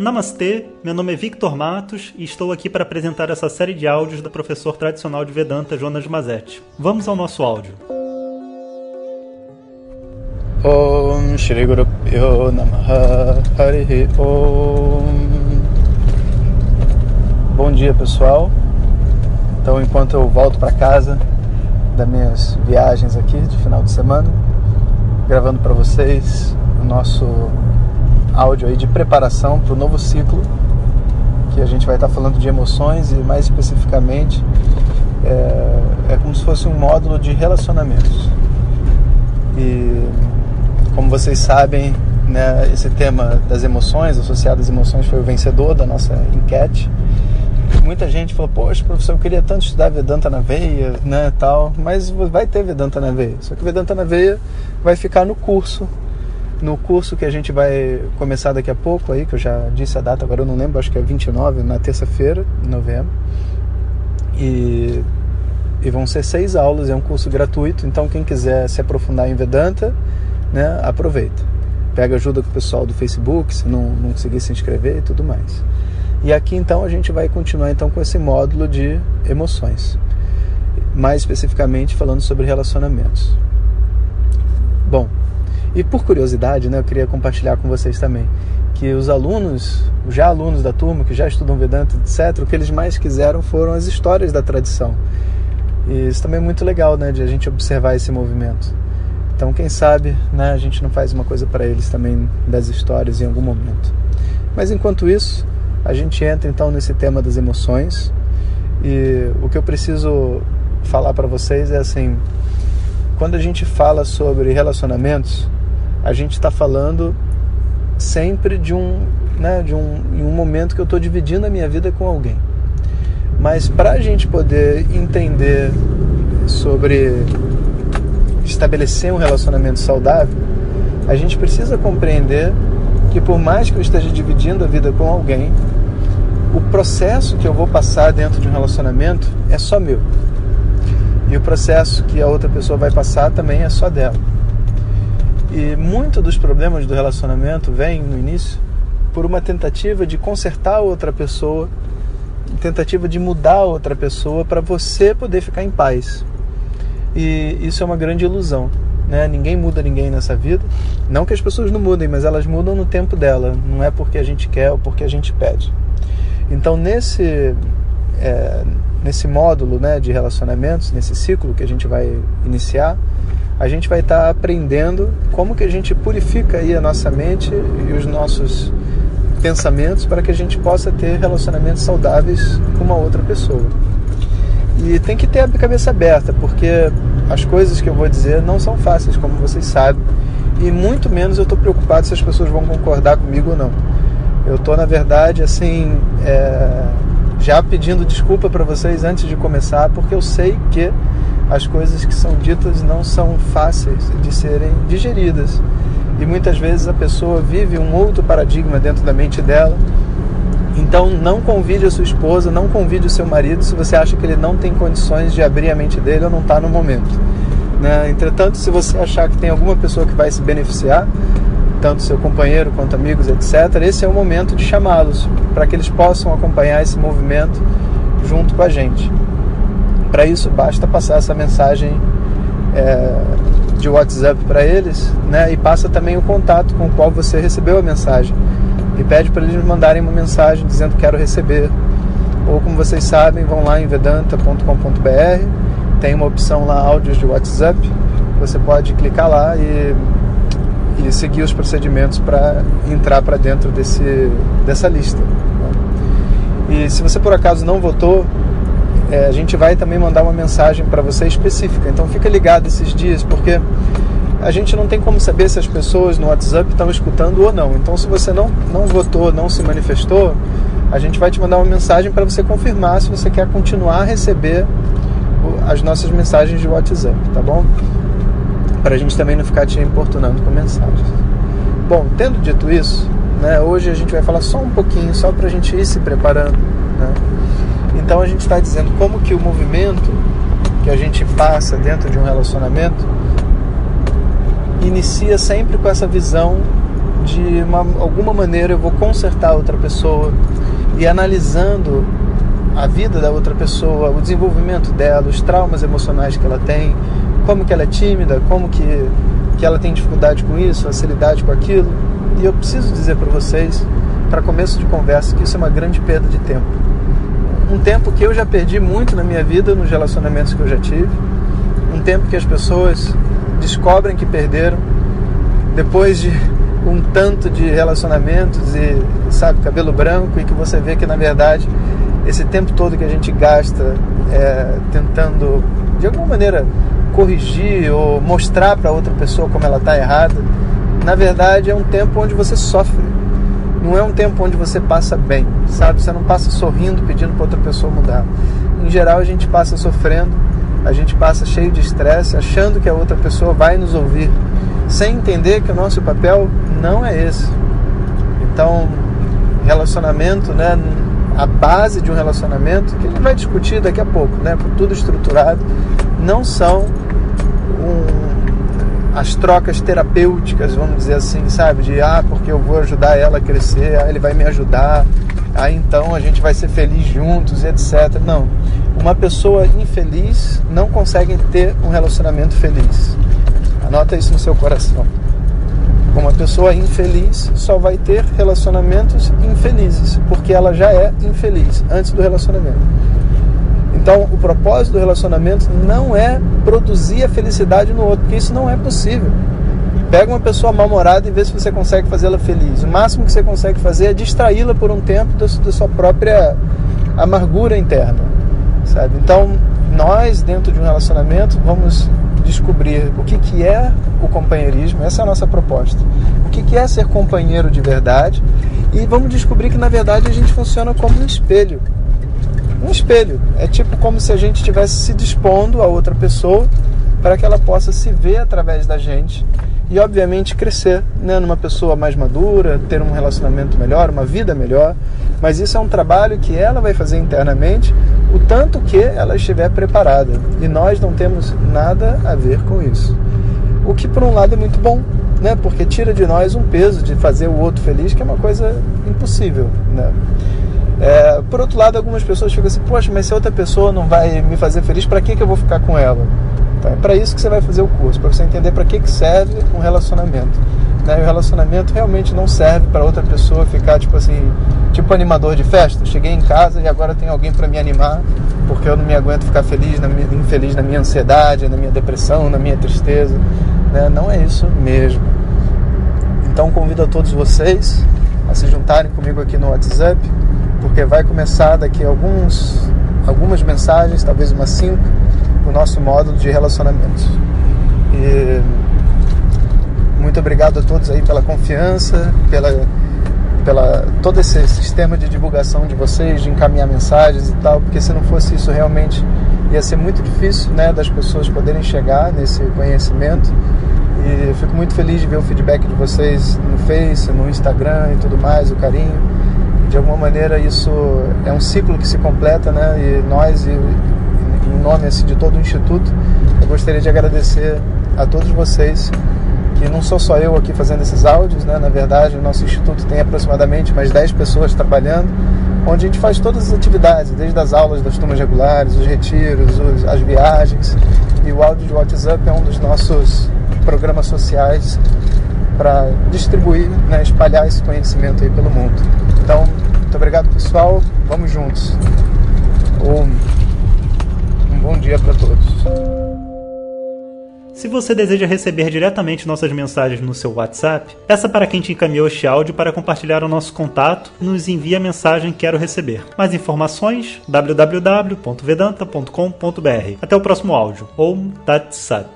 Namastê, meu nome é Victor Matos e estou aqui para apresentar essa série de áudios do professor tradicional de Vedanta Jonas Mazetti. Vamos ao nosso áudio. Om Shri Guru Pyo Namaha Om Bom dia pessoal. Então enquanto eu volto para casa das minhas viagens aqui de final de semana, gravando para vocês o nosso áudio aí de preparação para o novo ciclo, que a gente vai estar tá falando de emoções e mais especificamente é, é como se fosse um módulo de relacionamentos. E como vocês sabem, né, esse tema das emoções, associado às emoções, foi o vencedor da nossa enquete. Muita gente falou, poxa, professor, eu queria tanto estudar Vedanta na veia, né, tal, mas vai ter Vedanta na veia. Só que Vedanta na veia vai ficar no curso no curso que a gente vai começar daqui a pouco aí, que eu já disse a data, agora eu não lembro, acho que é 29, na terça-feira, de novembro. E, e vão ser seis aulas, é um curso gratuito, então quem quiser se aprofundar em Vedanta, né, aproveita. Pega ajuda com o pessoal do Facebook, se não, não conseguir se inscrever e tudo mais. E aqui então a gente vai continuar então com esse módulo de emoções, mais especificamente falando sobre relacionamentos. Bom, e por curiosidade, né, eu queria compartilhar com vocês também que os alunos, já alunos da turma, que já estudam Vedanta, etc., o que eles mais quiseram foram as histórias da tradição. E isso também é muito legal, né, de a gente observar esse movimento. Então, quem sabe, né, a gente não faz uma coisa para eles também das histórias em algum momento. Mas enquanto isso, a gente entra então nesse tema das emoções. E o que eu preciso falar para vocês é assim, quando a gente fala sobre relacionamentos, a gente está falando sempre de um, né, de um, em um momento que eu estou dividindo a minha vida com alguém. Mas para a gente poder entender sobre estabelecer um relacionamento saudável, a gente precisa compreender que por mais que eu esteja dividindo a vida com alguém, o processo que eu vou passar dentro de um relacionamento é só meu. E o processo que a outra pessoa vai passar também é só dela. E muito dos problemas do relacionamento vem no início por uma tentativa de consertar outra pessoa, tentativa de mudar outra pessoa para você poder ficar em paz. E isso é uma grande ilusão. Né? Ninguém muda ninguém nessa vida. Não que as pessoas não mudem, mas elas mudam no tempo dela. Não é porque a gente quer ou porque a gente pede. Então, nesse, é, nesse módulo né, de relacionamentos, nesse ciclo que a gente vai iniciar, a gente vai estar tá aprendendo como que a gente purifica aí a nossa mente e os nossos pensamentos para que a gente possa ter relacionamentos saudáveis com uma outra pessoa. E tem que ter a cabeça aberta, porque as coisas que eu vou dizer não são fáceis, como vocês sabem, e muito menos eu estou preocupado se as pessoas vão concordar comigo ou não. Eu estou, na verdade, assim, é, já pedindo desculpa para vocês antes de começar, porque eu sei que as coisas que são ditas não são fáceis de serem digeridas. E muitas vezes a pessoa vive um outro paradigma dentro da mente dela. Então não convide a sua esposa, não convide o seu marido se você acha que ele não tem condições de abrir a mente dele ou não está no momento. Né? Entretanto, se você achar que tem alguma pessoa que vai se beneficiar, tanto seu companheiro quanto amigos, etc., esse é o momento de chamá-los para que eles possam acompanhar esse movimento junto com a gente. Para isso, basta passar essa mensagem é, de WhatsApp para eles né, e passa também o contato com o qual você recebeu a mensagem. E pede para eles mandarem uma mensagem dizendo quero receber. Ou como vocês sabem, vão lá em vedanta.com.br, tem uma opção lá, áudios de WhatsApp. Você pode clicar lá e, e seguir os procedimentos para entrar para dentro desse, dessa lista. E se você por acaso não votou, é, a gente vai também mandar uma mensagem para você específica. Então fica ligado esses dias, porque a gente não tem como saber se as pessoas no WhatsApp estão escutando ou não. Então se você não, não votou, não se manifestou, a gente vai te mandar uma mensagem para você confirmar se você quer continuar a receber as nossas mensagens de WhatsApp, tá bom? Para a gente também não ficar te importunando com mensagens. Bom, tendo dito isso, né, hoje a gente vai falar só um pouquinho, só para a gente ir se preparando, né? Então a gente está dizendo como que o movimento que a gente passa dentro de um relacionamento inicia sempre com essa visão de uma, alguma maneira eu vou consertar outra pessoa e analisando a vida da outra pessoa, o desenvolvimento dela, os traumas emocionais que ela tem, como que ela é tímida, como que, que ela tem dificuldade com isso, facilidade com aquilo. E eu preciso dizer para vocês, para começo de conversa, que isso é uma grande perda de tempo. Um tempo que eu já perdi muito na minha vida, nos relacionamentos que eu já tive. Um tempo que as pessoas descobrem que perderam depois de um tanto de relacionamentos e, sabe, cabelo branco e que você vê que na verdade esse tempo todo que a gente gasta é, tentando de alguma maneira corrigir ou mostrar para outra pessoa como ela está errada, na verdade é um tempo onde você sofre. Não é um tempo onde você passa bem, sabe? Você não passa sorrindo pedindo para outra pessoa mudar. Em geral a gente passa sofrendo, a gente passa cheio de estresse, achando que a outra pessoa vai nos ouvir, sem entender que o nosso papel não é esse. Então, relacionamento, né? A base de um relacionamento, que a gente vai discutir daqui a pouco, né? Tudo estruturado, não são as trocas terapêuticas, vamos dizer assim, sabe? De ah, porque eu vou ajudar ela a crescer, ah, ele vai me ajudar, ah, então a gente vai ser feliz juntos, etc. Não. Uma pessoa infeliz não consegue ter um relacionamento feliz. Anota isso no seu coração. Uma pessoa infeliz só vai ter relacionamentos infelizes, porque ela já é infeliz antes do relacionamento. Então, o propósito do relacionamento não é produzir a felicidade no outro, porque isso não é possível. Pega uma pessoa mal-humorada e vê se você consegue fazê-la feliz. O máximo que você consegue fazer é distraí-la por um tempo da sua própria amargura interna, sabe? Então, nós, dentro de um relacionamento, vamos descobrir o que, que é o companheirismo, essa é a nossa proposta. O que, que é ser companheiro de verdade e vamos descobrir que, na verdade, a gente funciona como um espelho um espelho. É tipo como se a gente estivesse se dispondo a outra pessoa para que ela possa se ver através da gente e, obviamente, crescer né, numa pessoa mais madura, ter um relacionamento melhor, uma vida melhor. Mas isso é um trabalho que ela vai fazer internamente o tanto que ela estiver preparada. E nós não temos nada a ver com isso. O que, por um lado, é muito bom, né? porque tira de nós um peso de fazer o outro feliz, que é uma coisa impossível. Né? É, por outro lado, algumas pessoas ficam assim: poxa, mas se outra pessoa não vai me fazer feliz, para que, que eu vou ficar com ela? Então, é para isso que você vai fazer o curso, para você entender para que, que serve um relacionamento. Né? E o relacionamento realmente não serve para outra pessoa ficar tipo assim, tipo animador de festa. Cheguei em casa e agora tem alguém para me animar, porque eu não me aguento ficar feliz, na minha, infeliz na minha ansiedade, na minha depressão, na minha tristeza. Né? Não é isso mesmo. Então convido a todos vocês a se juntarem comigo aqui no WhatsApp porque vai começar daqui alguns, algumas mensagens, talvez umas cinco, o nosso módulo de relacionamentos. E muito obrigado a todos aí pela confiança, pela, pela todo esse sistema de divulgação de vocês, de encaminhar mensagens e tal, porque se não fosse isso realmente ia ser muito difícil, né, das pessoas poderem chegar nesse conhecimento. E fico muito feliz de ver o feedback de vocês no Face, no Instagram e tudo mais, o carinho de alguma maneira isso é um ciclo que se completa, né? E nós, e, em nome assim, de todo o Instituto, eu gostaria de agradecer a todos vocês, que não sou só eu aqui fazendo esses áudios, né? Na verdade, o nosso Instituto tem aproximadamente mais 10 pessoas trabalhando, onde a gente faz todas as atividades, desde as aulas das turmas regulares, os retiros, os, as viagens. E o áudio de WhatsApp é um dos nossos programas sociais para distribuir, né, espalhar esse conhecimento aí pelo mundo. Então, muito obrigado pessoal, vamos juntos. Um, um bom dia para todos. Se você deseja receber diretamente nossas mensagens no seu WhatsApp, peça para quem te encaminhou este áudio para compartilhar o nosso contato e nos envie a mensagem Quero Receber. Mais informações www.vedanta.com.br. Até o próximo áudio. Om Tat Sat.